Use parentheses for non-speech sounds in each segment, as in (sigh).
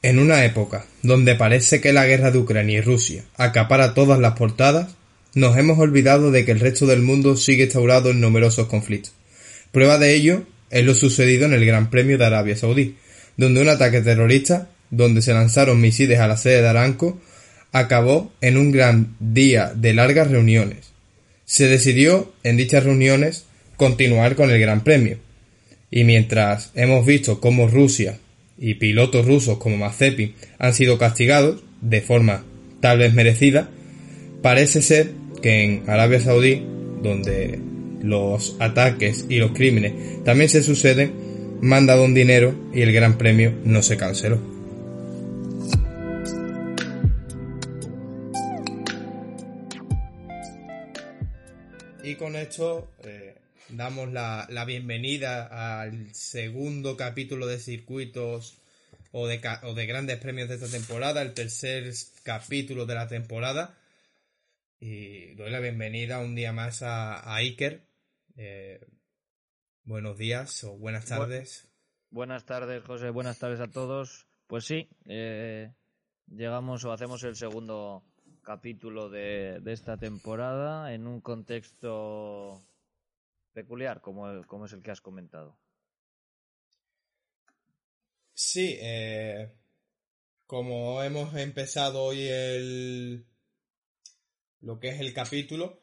En una época donde parece que la guerra de Ucrania y Rusia acapara todas las portadas, nos hemos olvidado de que el resto del mundo sigue instaurado en numerosos conflictos. Prueba de ello es lo sucedido en el Gran Premio de Arabia Saudí, donde un ataque terrorista, donde se lanzaron misiles a la sede de Aranco, acabó en un gran día de largas reuniones. Se decidió en dichas reuniones continuar con el Gran Premio. Y mientras hemos visto cómo Rusia y pilotos rusos como Mazepin han sido castigados de forma tal vez merecida, parece ser que en Arabia Saudí, donde los ataques y los crímenes también se suceden, mandado un dinero y el Gran Premio no se canceló. Y con esto eh, damos la, la, bienvenida al segundo capítulo de circuitos o de, o de, grandes premios de esta temporada, el tercer capítulo de la temporada. Y doy la bienvenida un día más a, a Iker. Eh, buenos días o buenas tardes. buenas tardes, José. Buenas tardes a todos. Pues sí, eh, llegamos o hacemos el segundo capítulo de, de esta temporada en un contexto peculiar como, es el que has comentado. Sí, eh, como hemos empezado hoy el lo que es el capítulo,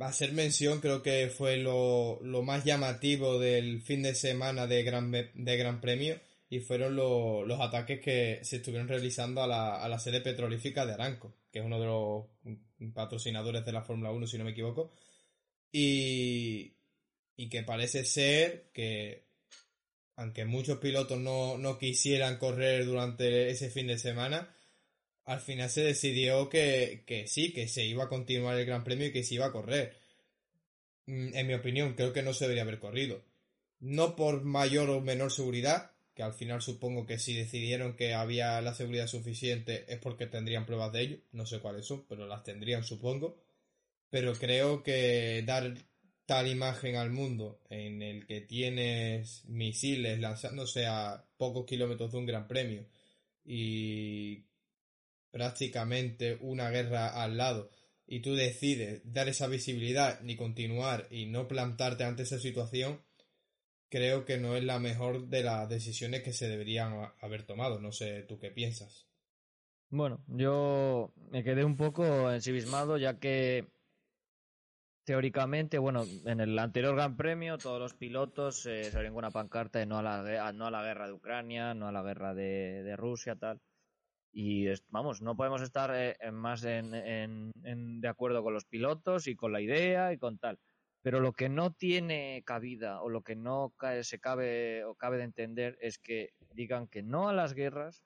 va a ser mención, creo que fue lo, lo más llamativo del fin de semana de Gran, de gran Premio y fueron lo, los ataques que se estuvieron realizando a la, a la sede petrolífica de Aranco, que es uno de los patrocinadores de la Fórmula 1, si no me equivoco, y, y que parece ser que aunque muchos pilotos no, no quisieran correr durante ese fin de semana, al final se decidió que, que, sí, que se iba a continuar el Gran Premio y que se iba a correr. En mi opinión, creo que no se debería haber corrido. No por mayor o menor seguridad, que al final supongo que si decidieron que había la seguridad suficiente es porque tendrían pruebas de ello. No sé cuáles son, pero las tendrían, supongo. Pero creo que dar tal imagen al mundo en el que tienes misiles lanzándose a pocos kilómetros de un gran premio y prácticamente una guerra al lado y tú decides dar esa visibilidad ni continuar y no plantarte ante esa situación, creo que no es la mejor de las decisiones que se deberían haber tomado. No sé tú qué piensas. Bueno, yo me quedé un poco ensimismado ya que teóricamente, bueno, en el anterior Gran Premio todos los pilotos eh, salieron con una pancarta de no a, la, no a la guerra de Ucrania, no a la guerra de, Rusia, tal. Y vamos, no podemos estar eh, más en, de acuerdo con los pilotos y con la idea y con tal. Pero lo que no tiene cabida o lo que no se cabe o cabe de entender es que digan que no a las guerras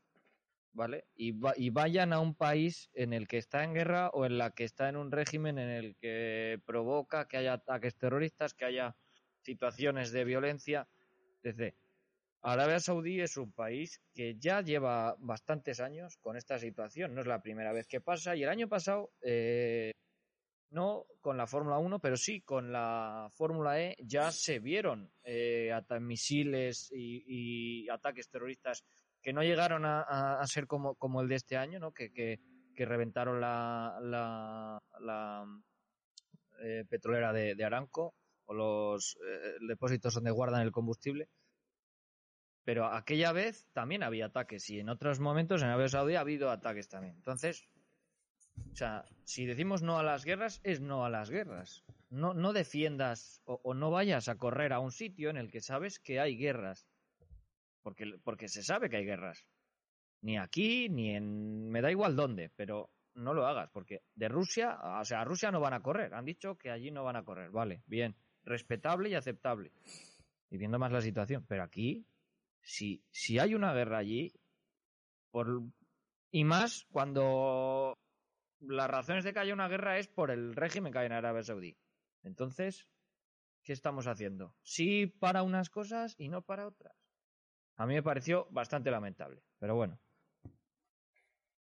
¿vale? Y, va, y, vayan a un país en el que está en guerra o en la que está en un régimen en el que provoca que haya ataques terroristas, que haya situaciones de violencia. Desde Arabia Saudí es un país que ya lleva bastantes años con esta situación, no es la primera vez que pasa y el año pasado eh, no con la Fórmula 1, pero sí con la Fórmula E ya se vieron eh, misiles y ataques terroristas que no llegaron a, ser como, el de este año, ¿no? Que, que, reventaron la, la, la eh, petrolera de, Aranco o los eh, depósitos donde guardan el combustible. Pero aquella vez también había ataques y en otros momentos en Arabia Saudí ha habido ataques también. Entonces, o sea, si decimos no a las guerras, es no a las guerras. No, no defiendas o no vayas a correr a un sitio en el que sabes que hay guerras porque, porque se sabe que hay guerras. Ni aquí, ni en... me da igual dónde, pero no lo hagas, porque de Rusia, o sea, a Rusia no van a correr. Han dicho que allí no van a correr. Vale, bien, respetable y aceptable. Y viendo más la situación. Pero aquí, si, si hay una guerra allí, por, y más cuando las razones de que haya una guerra es por el régimen que hay en Arabia Saudí. Entonces, ¿qué estamos haciendo? Sí para unas cosas y no para otras. A mí me pareció bastante lamentable, pero bueno.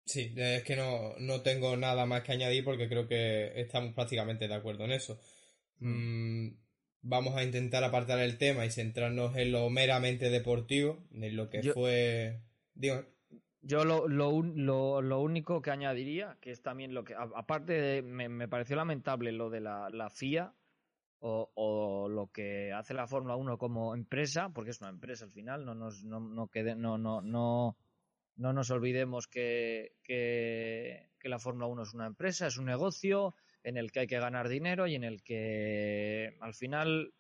Sí, es que no, no tengo nada más que añadir porque creo que estamos prácticamente de acuerdo en eso. Mm, vamos a intentar apartar el tema y centrarnos en lo meramente deportivo, en lo que yo, fue... Digo, yo lo, lo, lo, lo, único que añadiría, que es también lo que, aparte de, me, me pareció lamentable lo de la, la FIA o, lo que hace la Fórmula 1 como empresa, porque es una empresa al final, no nos, no, no, quede, no, no, no, no nos olvidemos que, que, que la Fórmula 1 es una empresa, es un negocio en el que hay que ganar dinero y en el que al final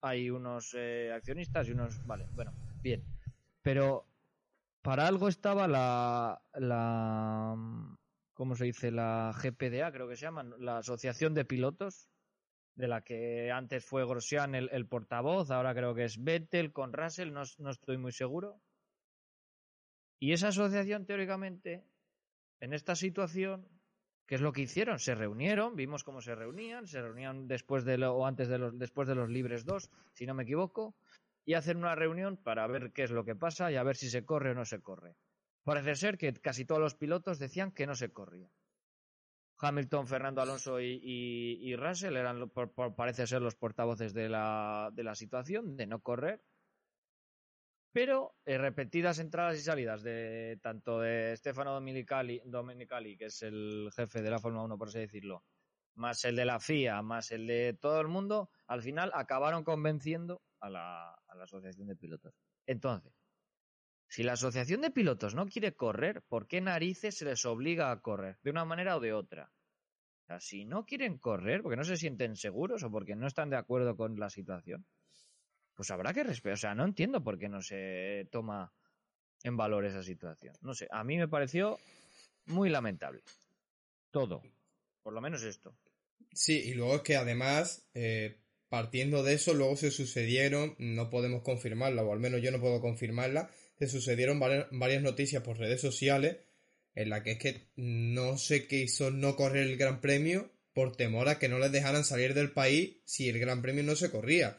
hay unos eh, accionistas y unos... Vale, bueno, bien. Pero para algo estaba la, la ¿cómo se dice? La GPDA, creo que se llama, la Asociación de Pilotos, de la que antes fue Grosjean el, portavoz, ahora creo que es Vettel con Russell, no, no, estoy muy seguro. Y esa asociación, teóricamente, en esta situación, ¿qué es lo que hicieron? Se reunieron, vimos cómo se reunían, se reunían después de lo, o antes de los, después de los libres 2, si no me equivoco, y hacer una reunión para ver qué es lo que pasa y a ver si se corre o no se corre. Parece ser que casi todos los pilotos decían que no se corría. Hamilton, Fernando Alonso y, Russell eran, por, por, parece ser, los portavoces de la, situación, de no correr. Pero eh, repetidas entradas y salidas de tanto de Stefano Domenicali, Domenicali, que es el jefe de la Fórmula 1, por así decirlo, más el de la FIA, más el de todo el mundo, al final acabaron convenciendo a la, a la asociación de pilotos. Entonces, si la asociación de pilotos no quiere correr, ¿por qué narices se les obliga a correr? De una manera o de otra. O sea, si no quieren correr, porque no se sienten seguros o porque no están de acuerdo con la situación, pues habrá que respetar. O sea, no entiendo por qué no se toma en valor esa situación. No sé, a mí me pareció muy lamentable. Todo. Por lo menos esto. Sí, y luego es que además, eh, partiendo de eso, luego se sucedieron, no podemos confirmarla, o al menos yo no puedo confirmarla, se sucedieron varias noticias por redes sociales en la que es que no se quiso no correr el Gran Premio por temor a que no les dejaran salir del país si el Gran Premio no se corría.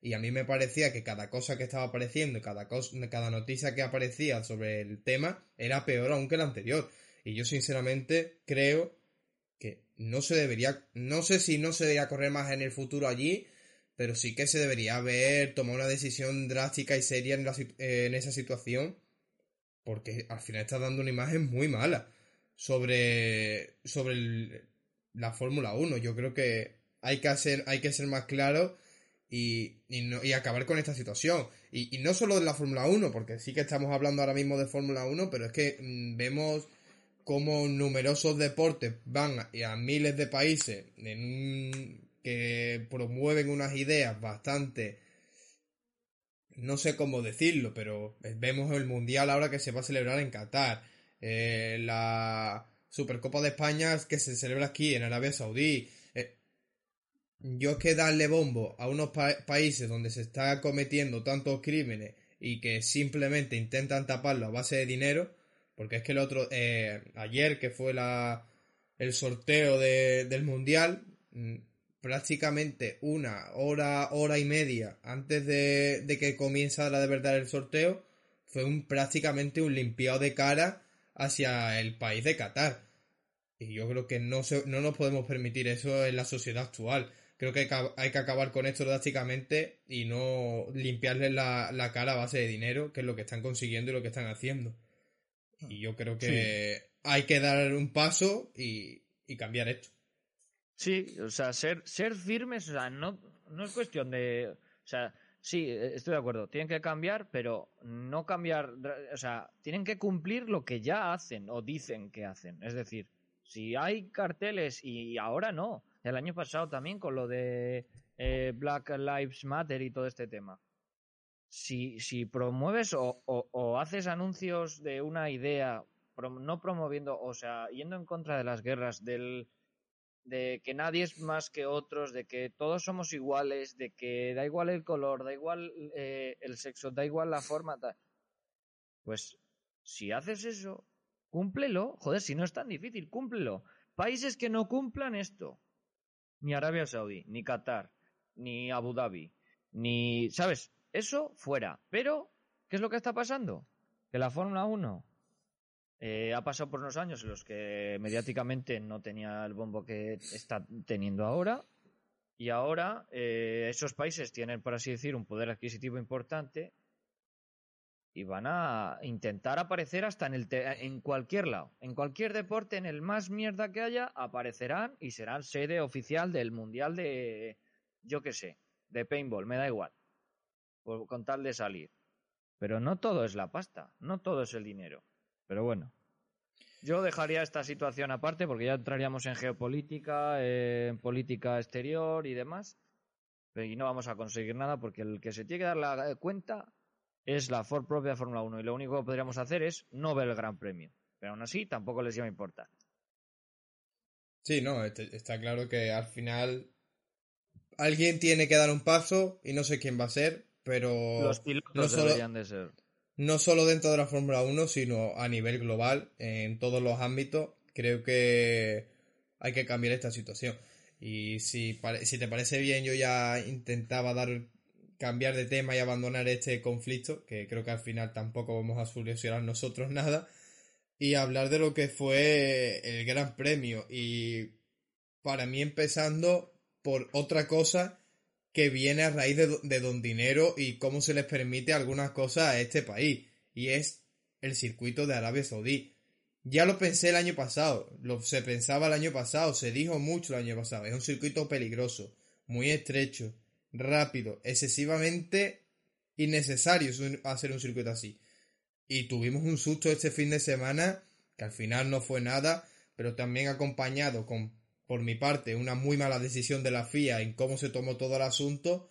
Y a mí me parecía que cada cosa que estaba apareciendo, cada, cosa, cada noticia que aparecía sobre el tema era peor aún que la anterior. Y yo sinceramente creo que no se debería, no sé si no se debería correr más en el futuro allí, pero sí que se debería haber tomado una decisión drástica y seria en, en esa situación, porque al final está dando una imagen muy mala sobre, sobre la Fórmula 1. Yo creo que hay que, hacer, hay que ser más claro y, y, acabar con esta situación. Y, no solo de la Fórmula 1, porque sí que estamos hablando ahora mismo de Fórmula 1, pero es que mmm, vemos como numerosos deportes van a miles de países en un que promueven unas ideas bastante no sé cómo decirlo, pero vemos el Mundial ahora que se va a celebrar en Qatar. Eh, la Supercopa de España que se celebra aquí en Arabia Saudí. Eh, yo es que darle bombo a unos pa países donde se está cometiendo tantos crímenes y que simplemente intentan taparlo a base de dinero, porque es que el otro, eh, ayer que fue la, el sorteo de, del Mundial, mm, prácticamente una hora, hora y media antes de, de que comienza la de verdad el sorteo, fue un prácticamente un limpiado de cara hacia el país de Qatar. Y yo creo que no, se, no nos podemos permitir eso en la sociedad actual. Creo que hay que, hay que acabar con esto drásticamente y no limpiarles la, la, cara a base de dinero, que es lo que están consiguiendo y lo que están haciendo. Y yo creo que sí. hay que dar un paso y, y cambiar esto. Sí, o sea, ser, ser firmes, o sea, no, no es cuestión de. O sea, sí, estoy de acuerdo, tienen que cambiar, pero no cambiar. O sea, tienen que cumplir lo que ya hacen o dicen que hacen. Es decir, si hay carteles y ahora no, el año pasado también con lo de eh, Black Lives Matter y todo este tema. Si, si promueves o, o, o haces anuncios de una idea, no promoviendo, o sea, yendo en contra de las guerras, del de que nadie es más que otros, de que todos somos iguales, de que da igual el color, da igual eh, el sexo, da igual la forma, pues si haces eso, cúmplelo, joder, si no es tan difícil, cúmplelo. Países que no cumplan esto, ni Arabia Saudí, ni Qatar, ni Abu Dhabi, ni, ¿sabes? Eso fuera. Pero, ¿qué es lo que está pasando? Que la Fórmula 1 eh, ha pasado por unos años en los que mediáticamente no tenía el bombo que está teniendo ahora. Y ahora eh, esos países tienen, por así decir, un poder adquisitivo importante. y van a intentar aparecer hasta en, el en cualquier lado. En cualquier deporte, en el más mierda que haya, aparecerán y serán sede oficial del Mundial de, yo qué sé, de paintball, me da igual, con tal de salir. Pero no todo es la pasta, no todo es el dinero. Pero bueno, yo dejaría esta situación aparte porque ya entraríamos en geopolítica, en política exterior y demás. Y no vamos a conseguir nada porque el que se tiene que dar la cuenta es la Ford propia Fórmula 1 y lo único que podríamos hacer es no ver el Gran Premio. Pero aún así tampoco les iba a importar. Sí, no, este, está claro que al final alguien tiene que dar un paso y no sé quién va a ser, pero los pilotos no solo, deberían de ser. No solo dentro de la Fórmula 1, sino a nivel global, en todos los ámbitos, creo que hay que cambiar esta situación. Y si, si te parece bien, yo ya intentaba dar cambiar de tema y abandonar este conflicto, que creo que al final tampoco vamos a solucionar nosotros (laughs) nada, y hablar de lo que fue el Gran Premio. Y para mí empezando por otra cosa que viene a raíz de, Don Dinero y cómo se les permite algunas cosas a este país, y es el circuito de Arabia Saudí. Ya lo pensé el año pasado, lo se pensaba el año pasado, se dijo mucho el año pasado, es un circuito peligroso, muy estrecho, rápido, excesivamente innecesario hacer un circuito así. Y tuvimos un susto este fin de semana, que al final no fue nada, pero también acompañado con, por mi parte, una muy mala decisión de la FIA en cómo se tomó todo el asunto,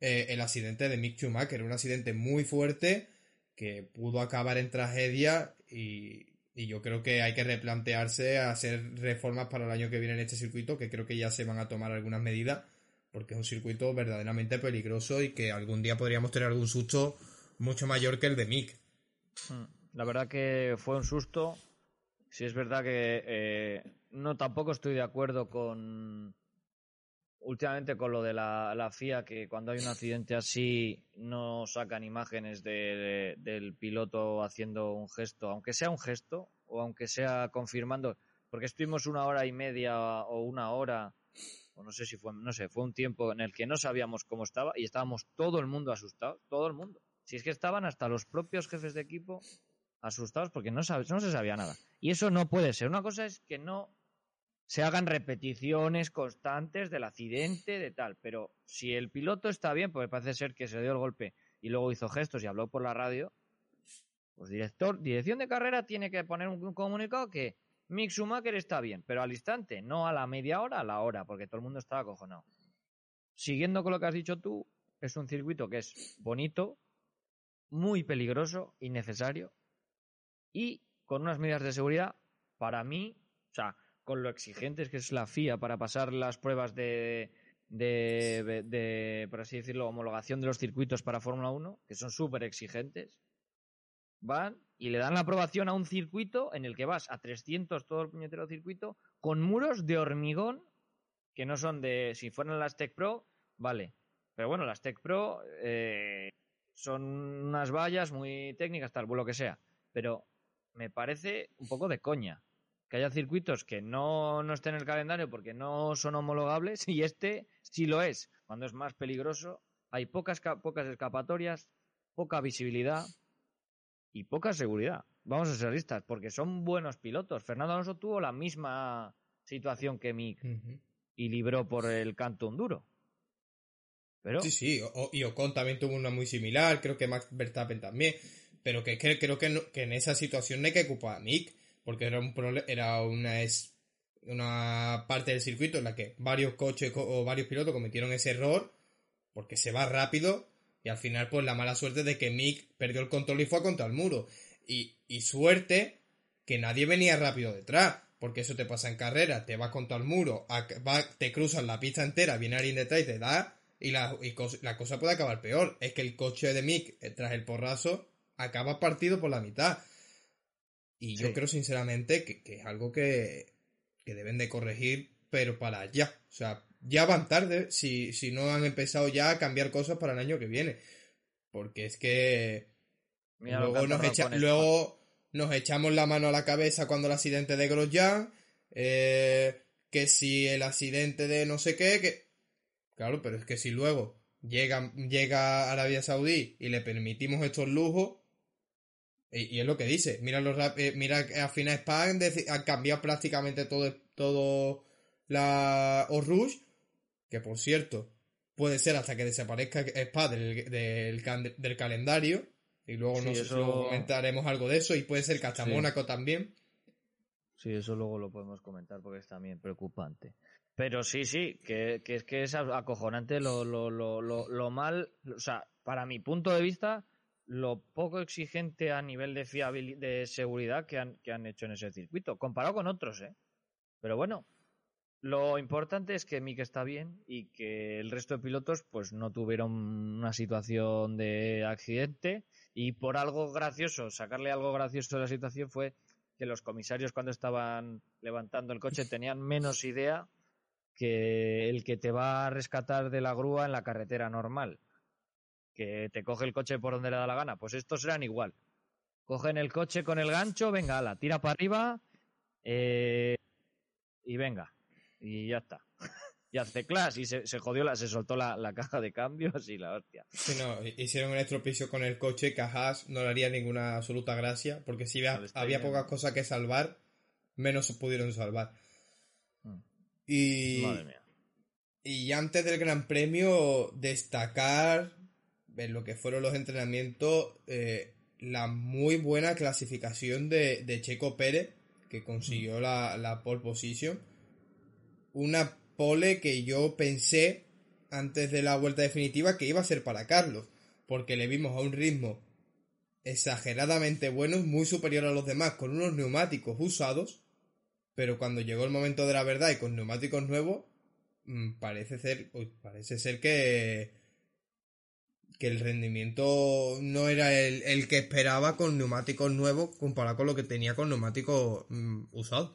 eh, el accidente de Mick Schumacher, un accidente muy fuerte que pudo acabar en tragedia y, y yo creo que hay que replantearse hacer reformas para el año que viene en este circuito, que creo que ya se van a tomar algunas medidas porque es un circuito verdaderamente peligroso y que algún día podríamos tener algún susto mucho mayor que el de Mick. Hmm. La verdad que fue un susto. Si es verdad que eh, no tampoco estoy de acuerdo con últimamente con lo de la, FIA que cuando hay un accidente así no sacan imágenes del piloto haciendo un gesto, aunque sea un gesto o aunque sea confirmando, porque estuvimos una hora y media o una hora o no sé si fue, no sé, fue un tiempo en el que no sabíamos cómo estaba y estábamos todo el mundo asustado, todo el mundo. Si es que estaban hasta los propios jefes de equipo asustados porque no, no se sabía nada. Y eso no puede ser. Una cosa es que no se hagan repeticiones constantes del accidente, de tal, pero si el piloto está bien, porque parece ser que se dio el golpe y luego hizo gestos y habló por la radio, pues director, dirección de carrera tiene que poner un comunicado que Mick Schumacher está bien, pero al instante, no a la media hora, a la hora, porque todo el mundo estaba acojonado. Siguiendo con lo que has dicho tú, es un circuito que es bonito, muy peligroso, innecesario y con unas medidas de seguridad, para mí, o sea, con lo exigentes que es la FIA para pasar las pruebas de, de, de por así decirlo, homologación de los circuitos para Fórmula 1, que son súper exigentes, van y le dan la aprobación a un circuito en el que vas a 300 todo el puñetero circuito con muros de hormigón que no son de si fueran las Tech Pro vale. Pero bueno las Tech Pro eh, son unas vallas muy técnicas tal lo que sea. Pero me parece un poco de coña que haya circuitos que no, no estén en el calendario porque no son homologables (laughs) y este sí lo es cuando es más peligroso hay pocas pocas escapatorias poca visibilidad y poca seguridad. Vamos a ser realistas, porque son buenos pilotos. Fernando Alonso tuvo la misma situación que Mick y libró por el canto un duro. Pero... Sí, sí, y Ocon también tuvo una muy similar, creo que Max Verstappen también, pero que, creo que, que, en esa situación no hay que ocupar a Mick, porque era, un era una, es, una parte del circuito en la que varios coches o varios pilotos cometieron ese error, porque se va rápido y al final, pues la mala suerte de que Mick perdió el control y fue contra el muro. Y, y suerte que nadie venía rápido detrás. Porque eso te pasa en carrera, te vas contra el muro, te cruzas la pista entera, viene alguien detrás y te da, y la, la cosa puede acabar peor. Es que el coche de Mick, eh, tras el porrazo, acaba partido por la mitad. Y yo creo sinceramente que, que, es algo que, que deben de corregir, pero para allá. O sea, ya van tarde si, si no han empezado ya a cambiar cosas para el año que viene. Porque es que luego, nos, luego nos echamos la mano a la cabeza cuando el accidente de Grosjean, eh, que si el accidente de no sé qué, que... Claro, pero es que si luego llega, llega Arabia Saudí y le permitimos estos lujos, Y, es lo que dice. Mira, los, eh, mira a final Spa han cambiado prácticamente todo, todo la Rush. Que por cierto, puede ser hasta que desaparezca Spa del, del, calendario. Y luego, nos, comentaremos algo de eso. Y puede ser que hasta Mónaco también. Sí, eso luego lo podemos comentar porque es también preocupante. Pero sí, sí, que, que es que es acojonante lo, lo, lo, lo, mal, o sea, para mi punto de vista, lo poco exigente a nivel de fiabilidad, de seguridad que han, que han hecho en ese circuito, comparado con otros, ¿eh? Pero bueno, lo importante es que Mick está bien y que el resto de pilotos pues no tuvieron una situación de accidente y por algo gracioso, sacarle algo gracioso de la situación fue que los comisarios cuando estaban levantando el coche tenían menos idea que el que te va a rescatar de la grúa en la carretera normal. Que te coge el coche por donde le da la gana. Pues estos eran igual. Cogen el coche con el gancho, venga, la tira para arriba eh, y venga. Y ya está. (laughs) y hace class y se, jodió, la, se soltó la, caja de cambios y la hostia. Sí, no, hicieron un estropicio con el coche que a no le haría ninguna absoluta gracia, porque si había, había pocas cosas que salvar, menos se pudieron salvar. Mm. Y, y antes del Gran Premio, destacar en lo que fueron los entrenamientos, eh, la muy buena clasificación de, de Checo Pérez, que consiguió la, la pole position. Una pole que yo pensé antes de la vuelta definitiva que iba a ser para Carlos, porque le vimos a un ritmo exageradamente bueno, muy superior a los demás, con unos neumáticos usados, pero cuando llegó el momento de la verdad y con neumáticos nuevos, mm, parece ser, parece ser que, que el rendimiento no era el, que esperaba con neumáticos nuevos comparado con lo que tenía con neumáticos mm, usados.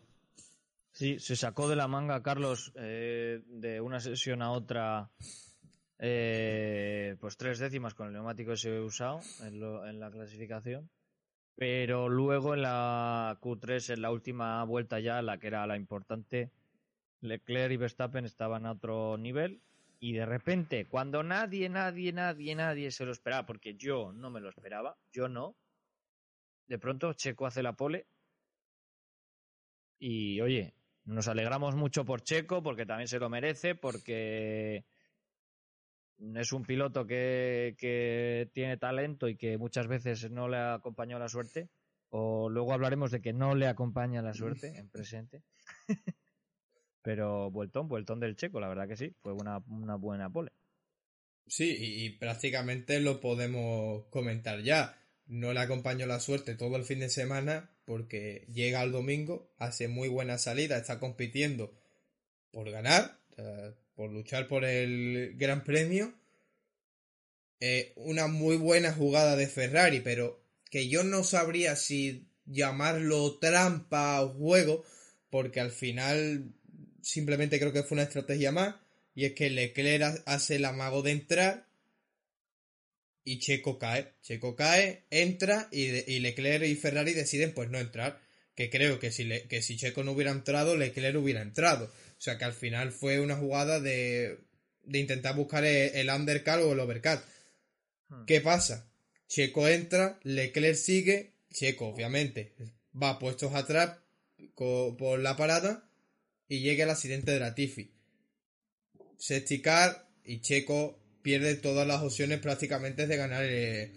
Sí, se sacó de la manga Carlos eh, de una sesión a otra eh, pues tres décimas con el neumático usado en, en la clasificación. Pero luego en la Q3, en la última vuelta ya, la que era la importante, Leclerc y Verstappen estaban a otro nivel. Y de repente, cuando nadie, nadie, nadie, nadie se lo esperaba, porque yo no me lo esperaba, yo no, de pronto Checo hace la pole. Y oye, nos alegramos mucho por Checo, porque también se lo merece, porque es un piloto que, que, tiene talento y que muchas veces no le ha acompañado la suerte. O luego hablaremos de que no le acompaña la suerte en presente. Pero vueltón, vueltón del checo, la verdad que sí, fue una, una buena pole. Sí, y, prácticamente lo podemos comentar ya. No le acompañó la suerte todo el fin de semana porque llega el domingo, hace muy buena salida, está compitiendo por ganar, por luchar por el Gran Premio. Eh, una muy buena jugada de Ferrari, pero que yo no sabría si llamarlo trampa o juego, porque al final simplemente creo que fue una estrategia más, y es que Leclerc hace el amago de entrar y Checo cae. Checo cae, entra y, y Leclerc y Ferrari deciden pues no entrar. Que creo que si, que si Checo no hubiera entrado, Leclerc hubiera entrado. O sea que al final fue una jugada de, de intentar buscar el, undercut o el overcut. Hmm. ¿Qué pasa? Checo entra, Leclerc sigue, Checo obviamente va puestos atrás por la parada y llega el accidente de la Tifi. Safety y Checo pierde todas las opciones prácticamente de ganar el,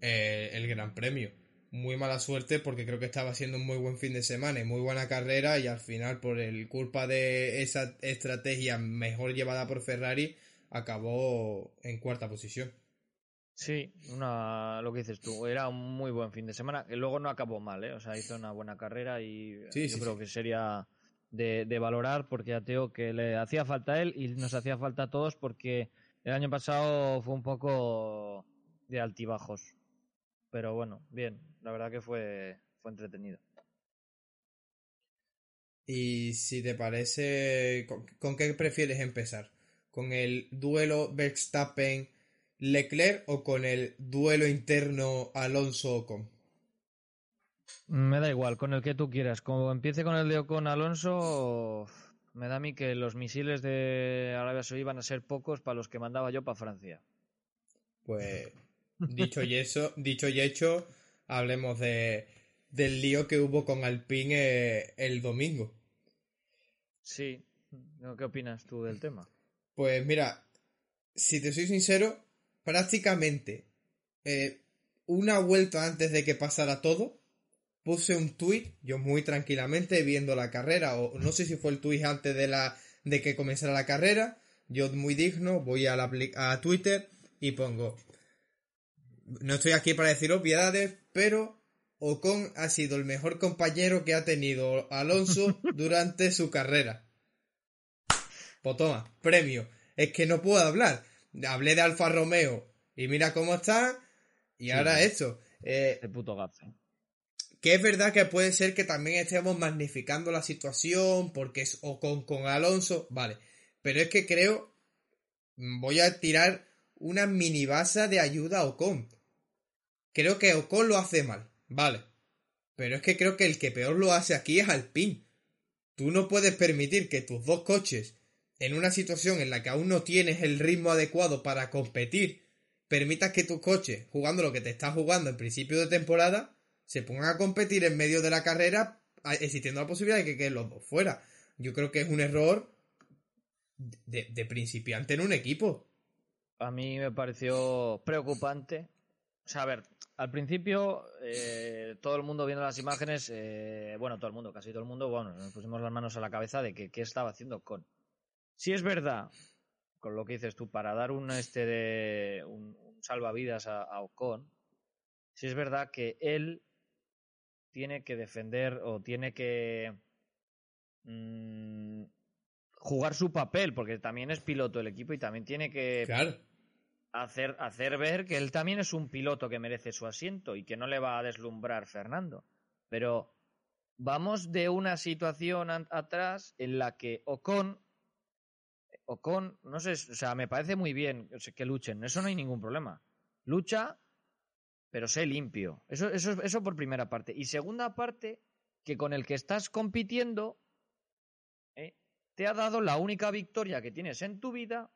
el Gran Premio muy mala suerte porque creo que estaba haciendo un muy buen fin de semana y muy buena carrera y al final por el culpa de esa estrategia mejor llevada por Ferrari acabó en cuarta posición. Sí, una, lo que dices tú, era un muy buen fin de semana, luego no acabó mal, ¿eh? o sea, hizo una buena carrera y yo creo que sería de, valorar porque ya tengo que le hacía falta a él y nos hacía falta a todos porque el año pasado fue un poco de altibajos. Pero bueno, bien, la verdad que fue, fue entretenido. Y si te parece, ¿con, qué prefieres empezar? ¿Con el duelo Verstappen-Leclerc o con el duelo interno Alonso-Ocon? Me da igual, con el que tú quieras. Como empiece con el de Ocon Alonso, me da a mí que los misiles de Arabia Saudí van a ser pocos para los que mandaba yo para Francia. Pues Dicho y eso, dicho y hecho, hablemos de, del lío que hubo con Alpine eh, el domingo. Sí. ¿Qué opinas tú del tema? Pues mira, si te soy sincero, prácticamente eh, una vuelta antes de que pasara todo, puse un tuit, yo muy tranquilamente viendo la carrera, o no sé si fue el tuit antes de la de que comenzara la carrera, yo muy digno, voy a, la, a Twitter y pongo, no estoy aquí para decir obviedades, pero Ocon ha sido el mejor compañero que ha tenido Alonso (laughs) durante su carrera. Pues toma, premio. Es que no puedo hablar. Hablé de Alfa Romeo y mira cómo está. Y ahora esto. Eh, el puto gafe. Que es verdad que puede ser que también estemos magnificando la situación porque es Ocon con Alonso. Vale. Pero es que creo. Voy a tirar una mini basa de ayuda a Ocon. Creo que Ocon lo hace mal. Vale. Pero es que creo que el que peor lo hace aquí es Alpine. Tú no puedes permitir que tus dos coches en una situación en la que aún no tienes el ritmo adecuado para competir, permitas que tus coches, jugando lo que te estás jugando en principio de temporada, se pongan a competir en medio de la carrera, existiendo la posibilidad de que queden los dos fuera. Yo creo que es un error de, principiante en un equipo. A mí me pareció preocupante. O sea, a ver, al principio eh, todo el mundo viendo las imágenes, eh, bueno, todo el mundo, casi todo el mundo, bueno, nos pusimos las manos a la cabeza de que qué estaba haciendo con. Si es verdad, con lo que dices tú, para dar un, este de, un, salvavidas a, Ocon, si es verdad que él tiene que defender o tiene que mm, jugar su papel, porque también es piloto del equipo y también tiene que hacer, hacer ver que él también es un piloto que merece su asiento y que no le va a deslumbrar Fernando. Pero vamos de una situación atrás en la que Ocon Ocon, no sé, o sea, me parece muy bien que luchen, eso no hay ningún problema. Lucha, pero sé limpio. Eso, eso, eso por primera parte. Y segunda parte, que con el que estás compitiendo, ¿eh? te ha dado la única victoria que tienes en tu vida,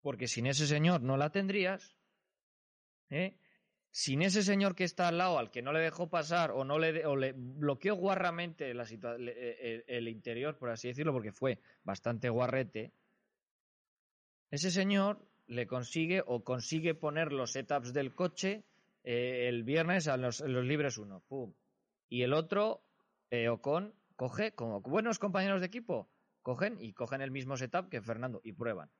porque sin ese señor no la tendrías. ¿eh? Sin ese señor que está al lado, al que no le dejó pasar o no le, o le bloqueó guarramente la el, el interior, por así decirlo, porque fue bastante guarrete, ese señor le consigue o consigue poner los setups del coche eh, el viernes a los, libres uno. Y el otro, eh, Ocon, coge, como buenos compañeros de equipo, cogen y cogen el mismo setup que Fernando y prueban.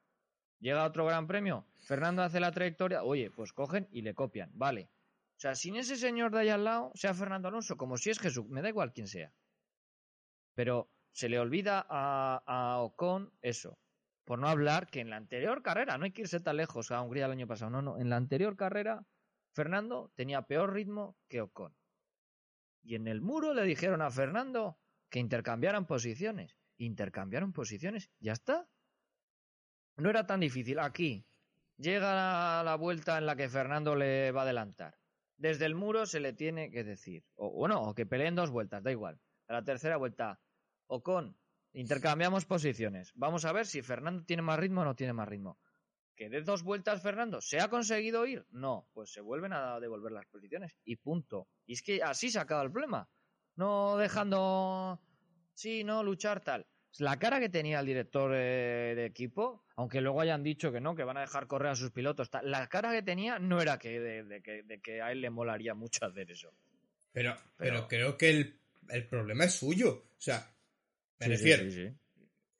Llega otro gran premio, Fernando hace la trayectoria, oye, pues cogen y le copian, vale. O sea, sin ese señor de allá al lado, sea Fernando Alonso, como si es Jesús, me da igual quién sea. Pero se le olvida a, a Ocon eso, por no hablar que en la anterior carrera, no hay que irse tan lejos a Hungría el año pasado, no, no, en la anterior carrera Fernando tenía peor ritmo que Ocon. Y en el muro le dijeron a Fernando que intercambiaran posiciones. Intercambiaron posiciones, ya está. No era tan difícil. Aquí llega la, vuelta en la que Fernando le va a adelantar. Desde el muro se le tiene que decir, o bueno, o que peleen dos vueltas, da igual. A la tercera vuelta, Ocon, Intercambiamos posiciones. Vamos a ver si Fernando tiene más ritmo o no tiene más ritmo. ¿Que dé dos vueltas Fernando? ¿Se ha conseguido ir? No, pues se vuelven a devolver las posiciones y punto. Y es que así se acaba el problema. No dejando, sí, no, luchar tal. La cara que tenía el director eh, de equipo, aunque luego hayan dicho que no, que van a dejar correr a sus pilotos, la cara que tenía no era que de, que, a él le molaría mucho hacer eso. Pero, pero, creo que el, el problema es suyo. O sea, me refiero.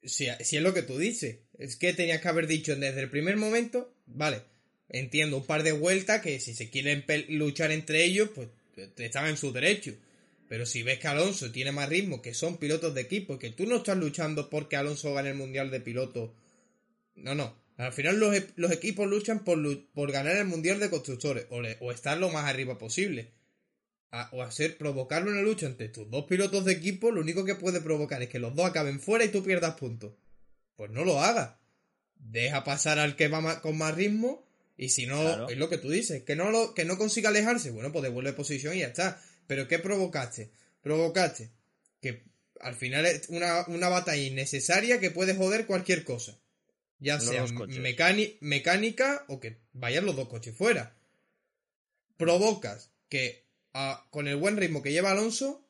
Si, es lo que tú dices. Es que tenías que haber dicho desde el primer momento, vale, entiendo un par de vueltas que si se quieren luchar entre ellos, pues están en su derecho. Pero si ves que Alonso tiene más ritmo, que son pilotos de equipo, que tú no estás luchando porque Alonso gane el mundial de pilotos. No, no. Al final los, los equipos luchan por, por, ganar el mundial de constructores o, o estar lo más arriba posible o hacer provocarlo una lucha entre tus dos pilotos de equipo, lo único que puede provocar es que los dos acaben fuera y tú pierdas puntos. Pues no lo hagas. Deja pasar al que va con más ritmo y si no, es lo que tú dices, que no, lo, que no consiga alejarse, bueno, pues devuelve posición y ya está. Pero ¿qué provocaste? Provocaste que al final es una, una batalla innecesaria que puede joder cualquier cosa. Ya sea mecánica o que vayan los dos coches fuera. Provocas que con el buen ritmo que lleva Alonso,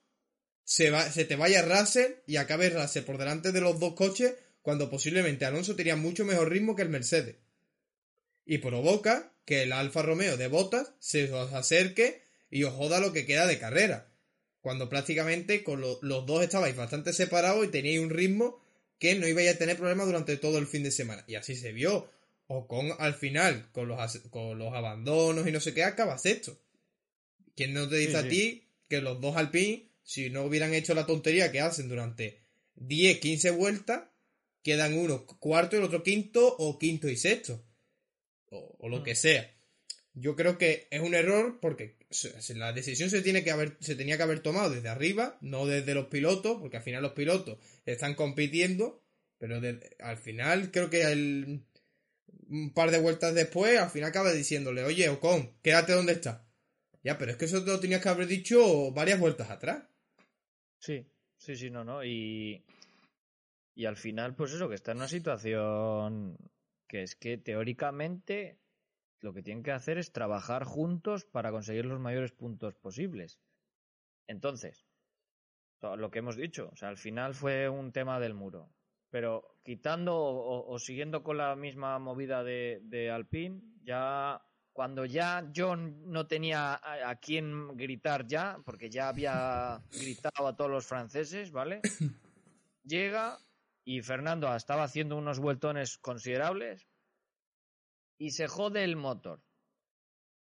se, va, se te vaya Russell y acabe Russell por delante de los dos coches cuando posiblemente Alonso tenía mucho mejor ritmo que el Mercedes. Y provoca que el Alfa Romeo de Botas se os acerque y os joda lo que queda de carrera. Cuando prácticamente con los dos estabais bastante separados y teníais un ritmo que no ibais a tener problemas durante todo el fin de semana. Y así se vio. O con al final, con los, con los abandonos y no sé qué, acaba sexto. ¿Quién no te dice a ti que los dos Alpine, si no hubieran hecho la tontería que hacen durante 10, 15 vueltas, quedan uno cuarto y el otro quinto o quinto y sexto? O, lo que sea. Yo creo que es un error porque la decisión se, tiene que haber, se tenía que haber tomado desde arriba, no desde los pilotos, porque al final los pilotos están compitiendo, pero al final creo que el, un par de vueltas después, al final acaba diciéndole, oye, Ocon, quédate donde está. Ya, pero es que eso te lo tenías que haber dicho varias vueltas atrás. Sí, sí, sí, no, no. Y, y al final, pues eso, que está en una situación que es que teóricamente lo que tienen que hacer es trabajar juntos para conseguir los mayores puntos posibles. Entonces, lo que hemos dicho, o sea, al final fue un tema del muro. Pero quitando o, siguiendo con la misma movida de, de Alpine, ya cuando ya John no tenía a, quién gritar ya, porque ya había (coughs) gritado a todos los franceses, ¿vale? (coughs) Llega y Fernando estaba haciendo unos vueltones considerables y se jode el motor.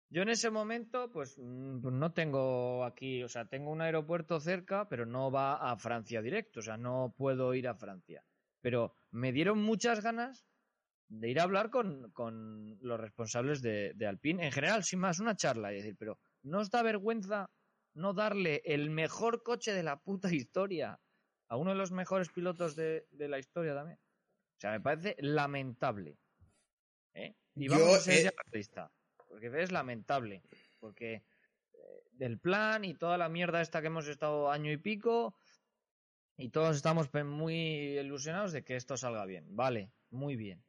Yo en ese momento, pues, mm, pues no tengo aquí, o sea, tengo un aeropuerto cerca, pero no va a Francia directo, o sea, no puedo ir a Francia pero me dieron muchas ganas de ir a hablar con, con los responsables de, de, Alpine. En general, sin más, una charla y decir, pero ¿no os da vergüenza no darle el mejor coche de la puta historia a uno de los mejores pilotos de, de la historia también? O sea, me parece lamentable. ¿eh? Y vamos a ser ya porque es lamentable. Porque eh, del plan y toda la mierda esta que hemos estado año y pico, y todos estamos muy ilusionados de que esto salga bien. Vale, muy bien.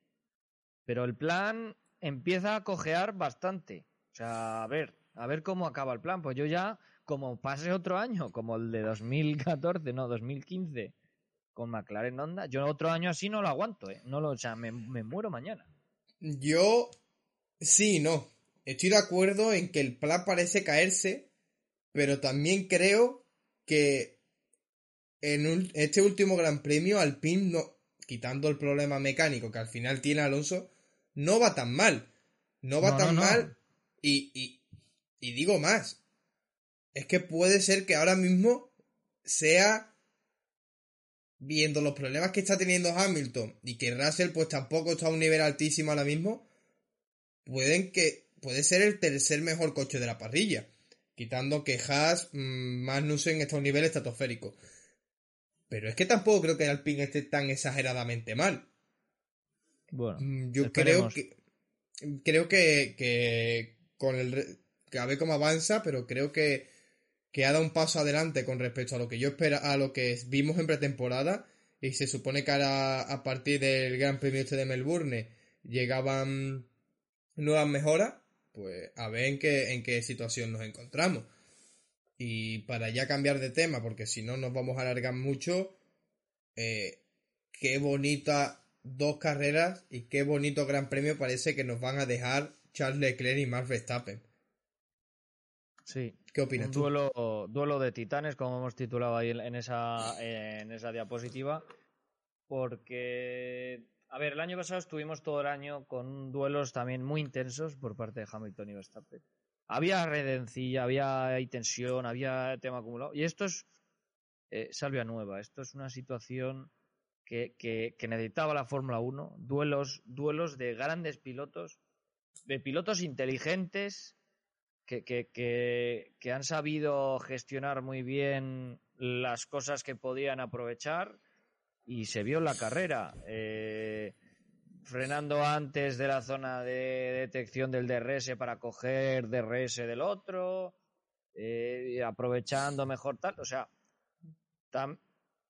Pero el plan empieza a cojear bastante. O sea, a ver, a ver cómo acaba el plan. Pues yo ya, como pase otro año, como el de 2014, no, 2015, con McLaren Honda, yo otro año así no lo aguanto, ¿eh? No lo, o sea, me, me muero mañana. Yo, sí, no. Estoy de acuerdo en que el plan parece caerse, pero también creo que en este último Gran Premio Alpine, no, quitando el problema mecánico que al final tiene Alonso, no va tan mal. No va tan mal y, y, y digo más. Es que puede ser que ahora mismo sea viendo los problemas que está teniendo Hamilton y que Russell pues tampoco está a un nivel altísimo ahora mismo, pueden que puede ser el tercer mejor coche de la parrilla, quitando que Haas, mmm, Magnussen está a un nivel estratosférico. Pero es que tampoco creo que el Alpine esté tan exageradamente mal. Bueno, mm, yo creo que creo que, que con el que a ver cómo avanza, pero creo que, que ha dado un paso adelante con respecto a lo que yo espera, a lo que vimos en pretemporada y se supone que ahora a partir del Gran Premio este de Melbourne llegaban nuevas mejoras, pues a ver en qué, en qué situación nos encontramos. Y para ya cambiar de tema, porque si no nos vamos a alargar mucho, eh, qué bonita dos carreras y qué bonito gran premio parece que nos van a dejar Charles Leclerc y Max Verstappen. Sí. ¿Qué opinas tú? Duelo, duelo de titanes, como hemos titulado ahí en esa, en esa diapositiva, porque, a ver, el año pasado estuvimos todo el año con duelos también muy intensos por parte de Hamilton y Verstappen había redencilla, había tensión, había tema acumulado. Y esto es eh, salvia nueva. Esto es una situación que, necesitaba la Fórmula 1. Duelos, duelos de grandes pilotos, de pilotos inteligentes que, que, han sabido gestionar muy bien las cosas que podían aprovechar y se vio en la carrera. Eh, frenando antes de la zona de detección del DRS para coger DRS del otro, eh, aprovechando mejor tal. O sea,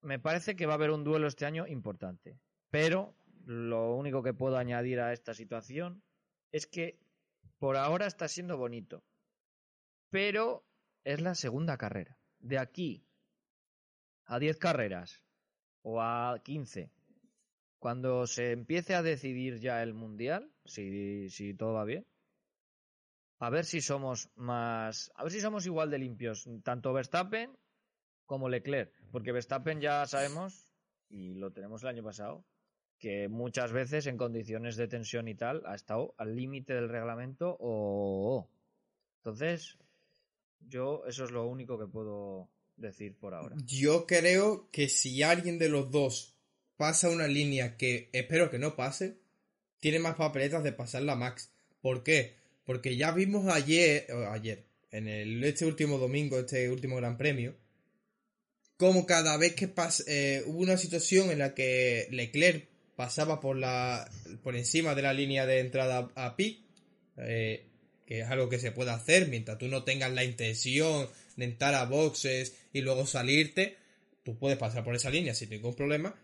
me parece que va a haber un duelo este año importante. Pero lo único que puedo añadir a esta situación es que por ahora está siendo bonito. Pero es la segunda carrera. De aquí a 10 carreras o a 15, cuando se empiece a decidir ya el mundial, si, si todo va bien, a ver si somos más, a ver si somos igual de limpios, tanto Verstappen como Leclerc, porque Verstappen ya sabemos, y lo tenemos el año pasado, que muchas veces en condiciones de tensión y tal ha estado al límite del reglamento o... Entonces, yo eso es lo único que puedo decir por ahora. Yo creo que si alguien de los dos pasa una línea que espero que no pase, tiene más papeletas de pasarla Max. ¿Por qué? Porque ya vimos ayer, ayer, en el, este último domingo, este último Gran Premio, como cada vez que eh, hubo una situación en la que Leclerc pasaba por la por encima de la línea de entrada a pi eh, que es algo que se puede hacer mientras tú no tengas la intención de entrar a boxes y luego salirte, tú puedes pasar por esa línea sin ningún problema.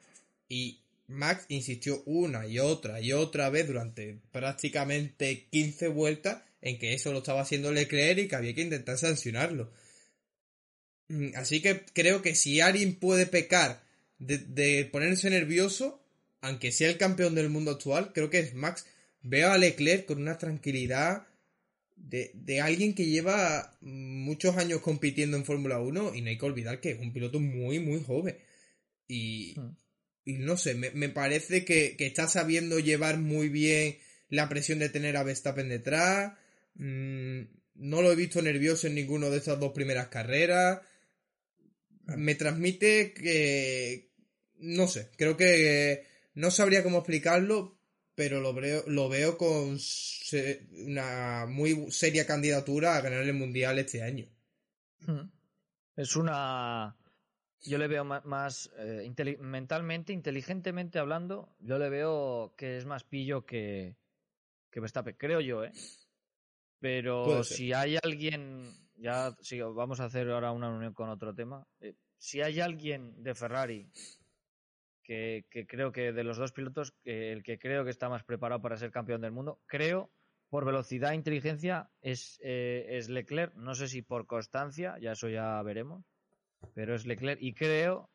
Y Max insistió una y otra y otra vez durante prácticamente 15 vueltas en que eso lo estaba haciéndole creer y que había que intentar sancionarlo. Mm, así que creo que si alguien puede pecar de, ponerse nervioso, aunque sea el campeón del mundo actual, creo que es Max. Veo a Leclerc con una tranquilidad de, alguien que lleva muchos años compitiendo en Fórmula 1 y no hay que olvidar que es un piloto muy, muy joven. Y, hmm. y no sé, me, parece que, está sabiendo llevar muy bien la presión de tener a Verstappen detrás. Mm, no lo he visto nervioso en ninguno de estas dos primeras carreras. Me transmite que... No sé, creo que no sabría cómo explicarlo, pero lo veo, lo veo con una muy seria candidatura a ganar el Mundial este año. Hmm. Es una... Yo le veo más, eh, mentalmente, inteligentemente hablando, yo le veo que es más pillo que, que Verstappen, creo yo, ¿eh? Pero si hay alguien, ya sí, vamos a hacer ahora una reunión con otro tema, eh, si hay alguien de Ferrari que, creo que de los dos pilotos, el que creo que está más preparado para ser campeón del mundo, creo, por velocidad e inteligencia, es, eh, es Leclerc. No sé si por constancia, ya eso ya veremos, pero es Leclerc. Y creo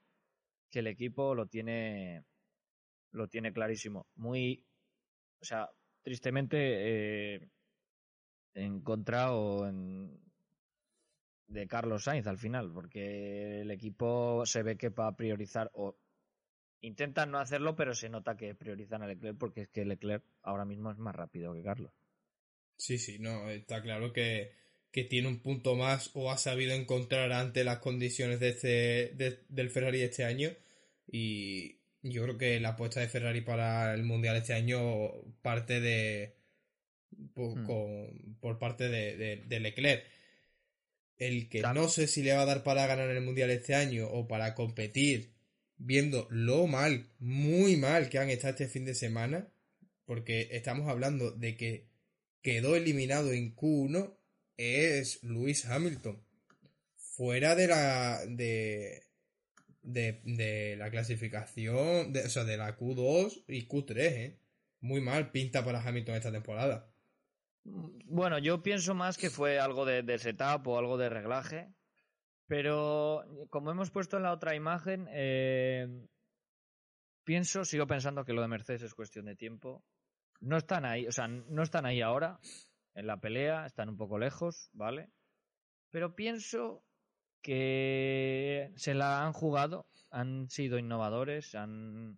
que el equipo lo tiene, lo tiene clarísimo. Muy, o sea, tristemente eh, en contra o en, de Carlos Sainz al final, porque el equipo se ve que va a priorizar o Intentan no hacerlo, pero se nota que priorizan a Leclerc porque es que Leclerc ahora mismo es más rápido que Carlos. Sí, sí, no, está claro que, tiene un punto más o ha sabido encontrar ante las condiciones de este, del Ferrari este año. Y yo creo que la apuesta de Ferrari para el Mundial este año parte de. por, hmm. parte de, de, Leclerc. El que no sé si le va a dar para ganar el Mundial este año o para competir viendo lo mal, muy mal que han estado este fin de semana, porque estamos hablando de que quedó eliminado en Q1, es Lewis Hamilton. Fuera de la. de. de, la clasificación, de, o sea, de la Q2 y Q3, ¿eh? Muy mal pinta para Hamilton esta temporada. Bueno, yo pienso más que fue algo de, setup o algo de reglaje. Pero como hemos puesto en la otra imagen, eh, pienso, sigo pensando que lo de Mercedes es cuestión de tiempo. No están ahí, o sea, no están ahí ahora en la pelea, están un poco lejos, ¿vale? Pero pienso que se la han jugado, han sido innovadores, han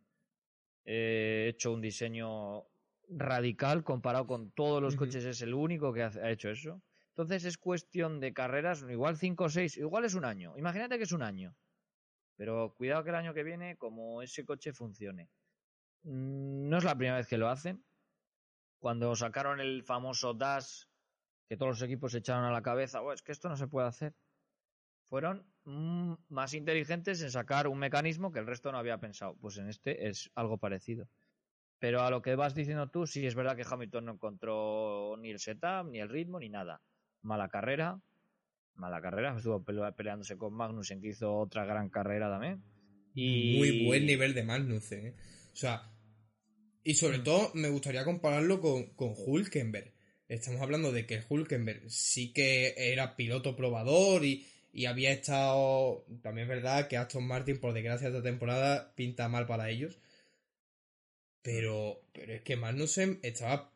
eh, hecho un diseño radical comparado con todos los coches, es el único que ha hecho eso. Entonces es cuestión de carreras, igual 5 o 6, igual es un año. Imagínate que es un año. Pero cuidado que el año que viene, como ese coche funcione. Mm, no es la primera vez que lo hacen. Cuando sacaron el famoso Dash, que todos los equipos se echaron a la cabeza, oh, es que esto no se puede hacer. Fueron mm, más inteligentes en sacar un mecanismo que el resto no había pensado. Pues en este es algo parecido. Pero a lo que vas diciendo tú, sí es verdad que Hamilton no encontró ni el setup, ni el ritmo, ni nada mala carrera, mala carrera, estuvo peleándose con Magnussen, que hizo otra gran carrera también. Y... Muy buen nivel de Magnussen, ¿eh? O sea, y sobre mm. todo me gustaría compararlo con, con Hulkenberg. estamos hablando de que Hulkenberg sí que era piloto probador y, y había estado. También es verdad que Aston Martin, por desgracia, esta temporada pinta mal para ellos. Pero, pero es que Magnussen estaba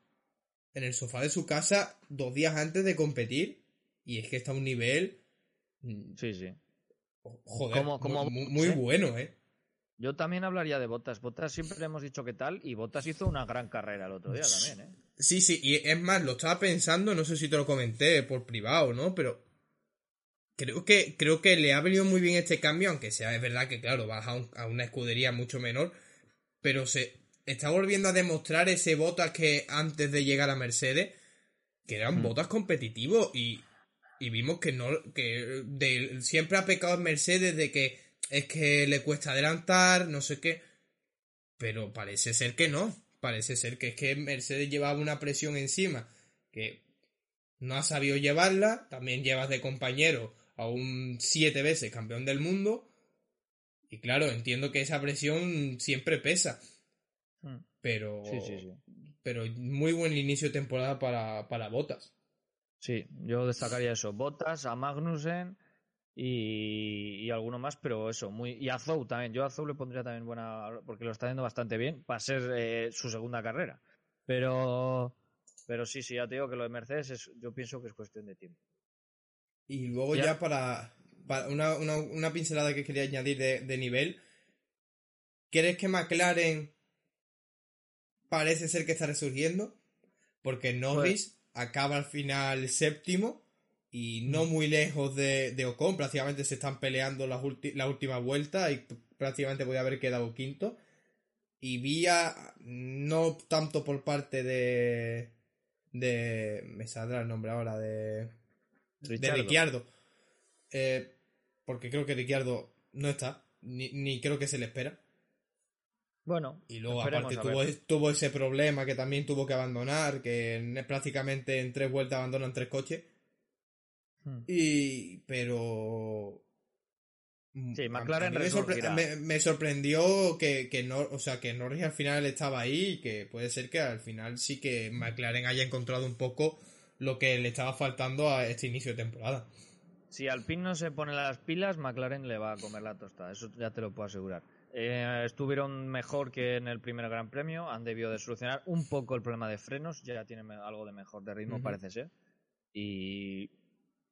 en el sofá de su casa dos días antes de competir y es que está a un nivel. Mm, sí, sí. Joder, muy, bueno, ¿eh? Yo también hablaría de Botas. Botas siempre le hemos dicho que tal y Botas hizo una gran carrera el otro día también, ¿eh? Sí, sí, y es más, lo estaba pensando, no sé si te lo comenté por privado, ¿no? Pero creo que, creo que le ha venido muy bien este cambio, aunque sea es verdad que, claro, baja a una escudería mucho menor, pero se, está volviendo a demostrar ese botas que antes de llegar a Mercedes, que eran hmm. botas competitivos y, y, vimos que no, que siempre ha pecado en Mercedes de que es que le cuesta adelantar, no sé qué, pero parece ser que no, parece ser que es que Mercedes llevaba una presión encima que no ha sabido llevarla, también llevas de compañero a un siete veces campeón del mundo y claro, entiendo que esa presión siempre pesa Pero, pero muy buen inicio de temporada para, para Botas. Sí, yo destacaría eso. Botas, a Magnussen y, y, alguno más, pero eso, muy. Y a Zou también. Yo a Zou le pondría también buena. porque lo está yendo bastante bien para ser eh, su segunda carrera. Pero. Pero sí, sí, ya te digo que lo de Mercedes es, yo pienso que es cuestión de tiempo. Y luego ya, para, una, una, una, pincelada que quería añadir de, de nivel. ¿Crees que McLaren parece ser que está resurgiendo, porque Norris acaba al final séptimo y no mm. muy lejos de, de Ocon, prácticamente se están peleando la, la última vuelta y prácticamente podía haber quedado quinto. Y vía, no tanto por parte de. de. me saldrá el nombre ahora, de. de Ricciardo. Eh, porque creo que Ricciardo no está, ni, ni creo que se le espera. Bueno, y luego aparte tuvo, tuvo, ese problema que también tuvo que abandonar, que prácticamente en tres vueltas abandonan tres coches. Hmm. Y pero Sí, McLaren me, sorprendió que, que no, o sea, que Norris al final estaba ahí y que puede ser que al final sí que McLaren haya encontrado un poco lo que le estaba faltando a este inicio de temporada. Si Alpine no se pone las pilas, McLaren le va a comer la tostada, eso ya te lo puedo asegurar. Eh, estuvieron mejor que en el primer Gran Premio, han debido de solucionar un poco el problema de frenos, ya tienen algo de mejor de ritmo parece ser. Y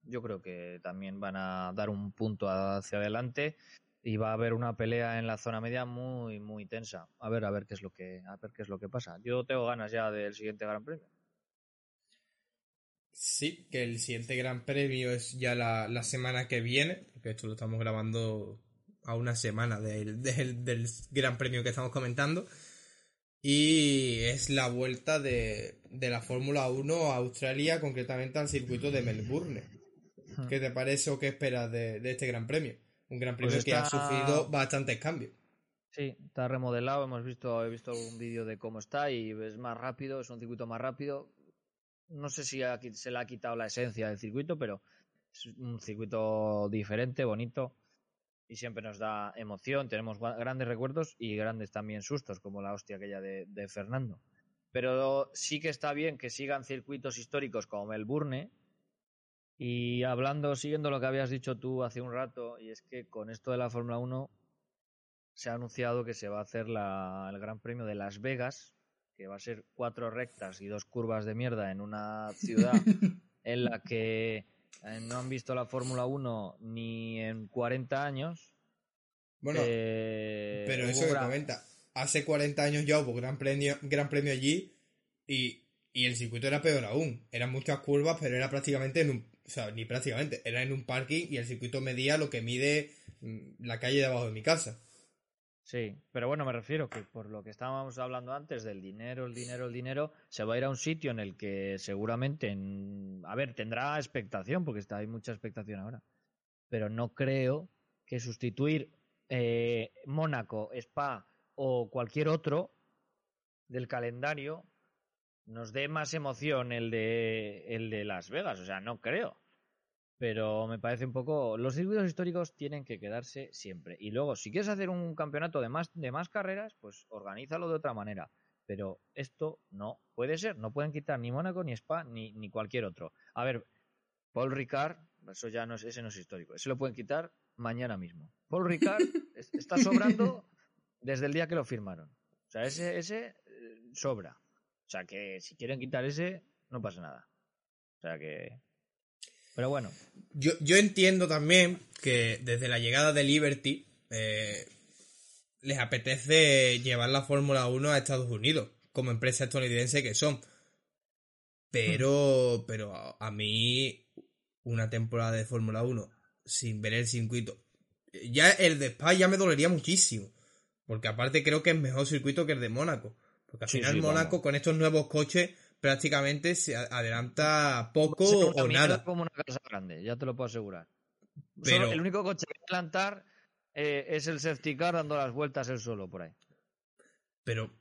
yo creo que también van a dar un punto hacia adelante y va a haber una pelea en la zona media muy muy tensa. A ver, a ver qué es lo que a ver qué es lo que pasa. Yo tengo ganas ya del siguiente Gran Premio. Sí, que el siguiente Gran Premio es ya la, la semana que viene, porque esto lo estamos grabando a una semana del, del, Gran Premio que estamos comentando. Y es la vuelta de, de la Fórmula 1 a Australia, concretamente al circuito de Melbourne. ¿Qué te parece o qué esperas de, este Gran Premio? Un Gran Premio pues que ha sufrido bastantes cambios. Sí, está remodelado, hemos visto, he visto algún vídeo de cómo está y es más rápido, es un circuito más rápido. No sé si se le ha quitado la esencia del circuito, pero es un circuito diferente, bonito y siempre nos da emoción. Tenemos grandes recuerdos y grandes también sustos, como la hostia aquella de, de Fernando. Pero sí que está bien que sigan circuitos históricos como Melbourne. Y hablando, siguiendo lo que habías dicho tú hace un rato, y es que con esto de la Fórmula 1 se ha anunciado que se va a hacer la, el Gran Premio de Las Vegas, que va a ser cuatro rectas y dos curvas de mierda en una ciudad (laughs) en la que eh, no han visto la Fórmula 1 ni en 40 años. Bueno, eh, pero eso que comenta, hace 40 años ya hubo gran premio, gran premio allí y, y el circuito era peor aún. Eran muchas curvas, pero era prácticamente en un. O sea, ni prácticamente, era en un parking y el circuito medía lo que mide mm, la calle de abajo de mi casa. Sí, pero bueno, me refiero que por lo que estábamos hablando antes del dinero, el dinero, el dinero, se va a ir a un sitio en el que seguramente, a ver, tendrá expectación, porque está, hay mucha expectación ahora, pero no creo que sustituir eh, Mónaco, Spa o cualquier otro del calendario nos dé más emoción el de, el de Las Vegas, o sea, no creo pero me parece un poco. Los circuitos históricos tienen que quedarse siempre. Y luego, si quieres hacer un campeonato de más, de más carreras, pues organízalo de otra manera. Pero esto no puede ser. No pueden quitar ni Mónaco, ni Spa, ni, ni cualquier otro. A ver, Paul Ricard, eso ya no es, ese no es histórico. Ese lo pueden quitar mañana mismo. Paul Ricard (laughs) está sobrando desde el día que lo firmaron. O sea, ese, ese eh, sobra. O sea, que si quieren quitar ese, no pasa nada. O sea que. Pero bueno. Yo, yo entiendo también que desde la llegada de Liberty eh, les apetece llevar la Fórmula 1 a Estados Unidos, como empresa estadounidense que son. Pero, pero a, a mí, una temporada de Fórmula 1 sin ver el circuito. Ya el de Spa ya me dolería muchísimo. Porque aparte creo que es mejor circuito que el de Mónaco. Porque al Sí, final sí, Mónaco vamos. con estos nuevos coches prácticamente se adelanta poco Se o nada. como una casa grande, ya te lo puedo asegurar. Solo Pero- el único coche que adelantar eh, es el safety car dando las vueltas él solo por ahí. Pero,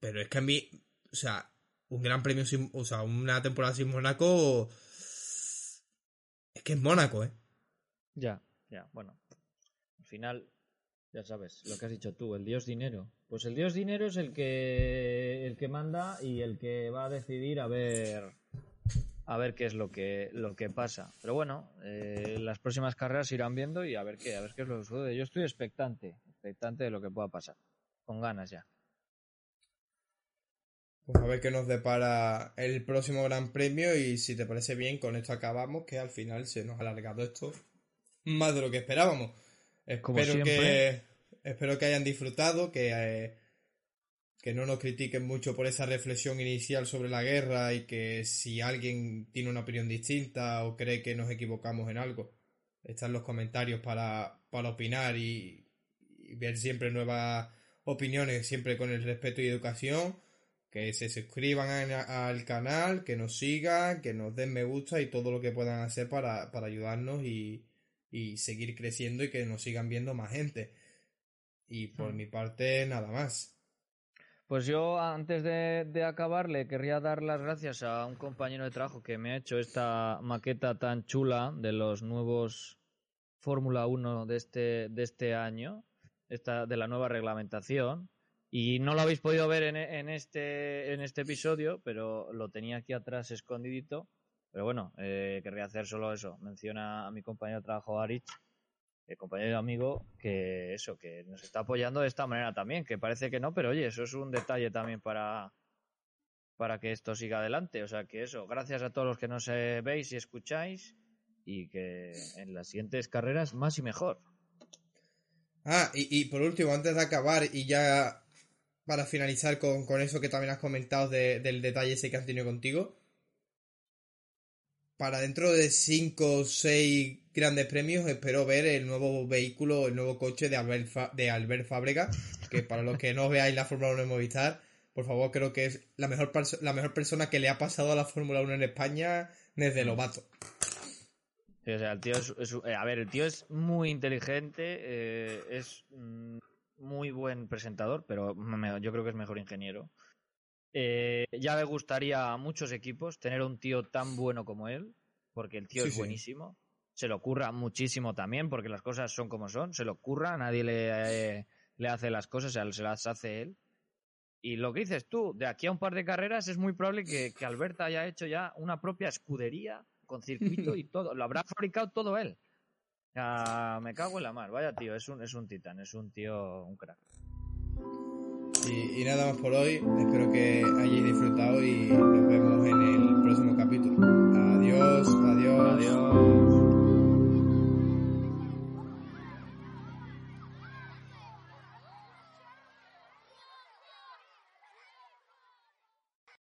pero es que a mí, o sea, un gran premio sin, o sea, una temporada sin Mónaco, es que es Mónaco, ¿eh? Ya, ya, bueno. Al final, ya sabes, lo que has dicho tú, el dios dinero. Pues el dios dinero es el que el que manda y el que va a decidir a ver a ver qué es lo que lo que pasa. Pero bueno, eh, las próximas carreras se irán viendo y a ver qué, a ver qué es lo que sucede. Yo estoy expectante, expectante de lo que pueda pasar. Con ganas ya. Pues a ver qué nos depara el próximo Gran Premio y si te parece bien, con esto acabamos, que al final se nos ha alargado esto más de lo que esperábamos. Como Espero que, siempre. Espero que hayan disfrutado, que, eh, que no nos critiquen mucho por esa reflexión inicial sobre la guerra y que si alguien tiene una opinión distinta o cree que nos equivocamos en algo, están los comentarios para, para opinar y, ver siempre nuevas opiniones, siempre con el respeto y educación que se suscriban al canal, que nos sigan, que nos den me gusta y todo lo que puedan hacer para, para ayudarnos y, y seguir creciendo y que nos sigan viendo más gente. Y por Hmm. mi parte, nada más. Pues yo, antes de, de acabar, le querría dar las gracias a un compañero de trabajo que me ha hecho esta maqueta tan chula de los nuevos Fórmula 1 de este, de este año, esta, de la nueva reglamentación. Y no lo habéis podido ver en, en este, en este episodio, pero lo tenía aquí atrás escondidito. Pero bueno, eh, querría hacer solo eso. Menciona a mi compañero de trabajo, Arich, el compañero y amigo, que eso, que nos está apoyando de esta manera también, que parece que no, pero oye, eso es un detalle también para, para que esto siga adelante. O sea que eso, gracias a todos los que nos eh, veis y escucháis y que en las siguientes carreras más y mejor. Ah, y, y por último, antes de acabar y ya para finalizar con, con eso que también has comentado de- del detalle ese que han tenido contigo, para dentro de 5 o 6 grandes premios espero ver el nuevo vehículo, el nuevo coche de Albert, Fa- de Albert Fábrega, que para los que no veáis la Fórmula 1 de Movistar, por favor, creo que es la mejor, la mejor persona que le ha pasado a la Fórmula 1 en España desde Lobato. Sí, o sea, el tío es, es- eh, a ver, el tío es muy inteligente, eh, es mm, muy buen presentador, pero me- yo creo que es mejor ingeniero. Eh, ya me gustaría a muchos equipos tener un tío tan bueno como él, porque el tío Sí, es sí. buenísimo. Se lo curra muchísimo también, porque las cosas son como son. Se lo curra, nadie le, eh, le hace las cosas, se las hace él. Y lo que dices tú, de aquí a un par de carreras es muy probable que, que Alberta haya hecho ya una propia escudería con circuito y todo. Lo habrá fabricado todo él. Sea, me cago en la mar. Vaya tío, es un, es un titán, es un tío, un crack. Y, nada más por hoy. Espero que hayáis disfrutado y nos vemos en el próximo capítulo. Adiós, adiós. Adiós.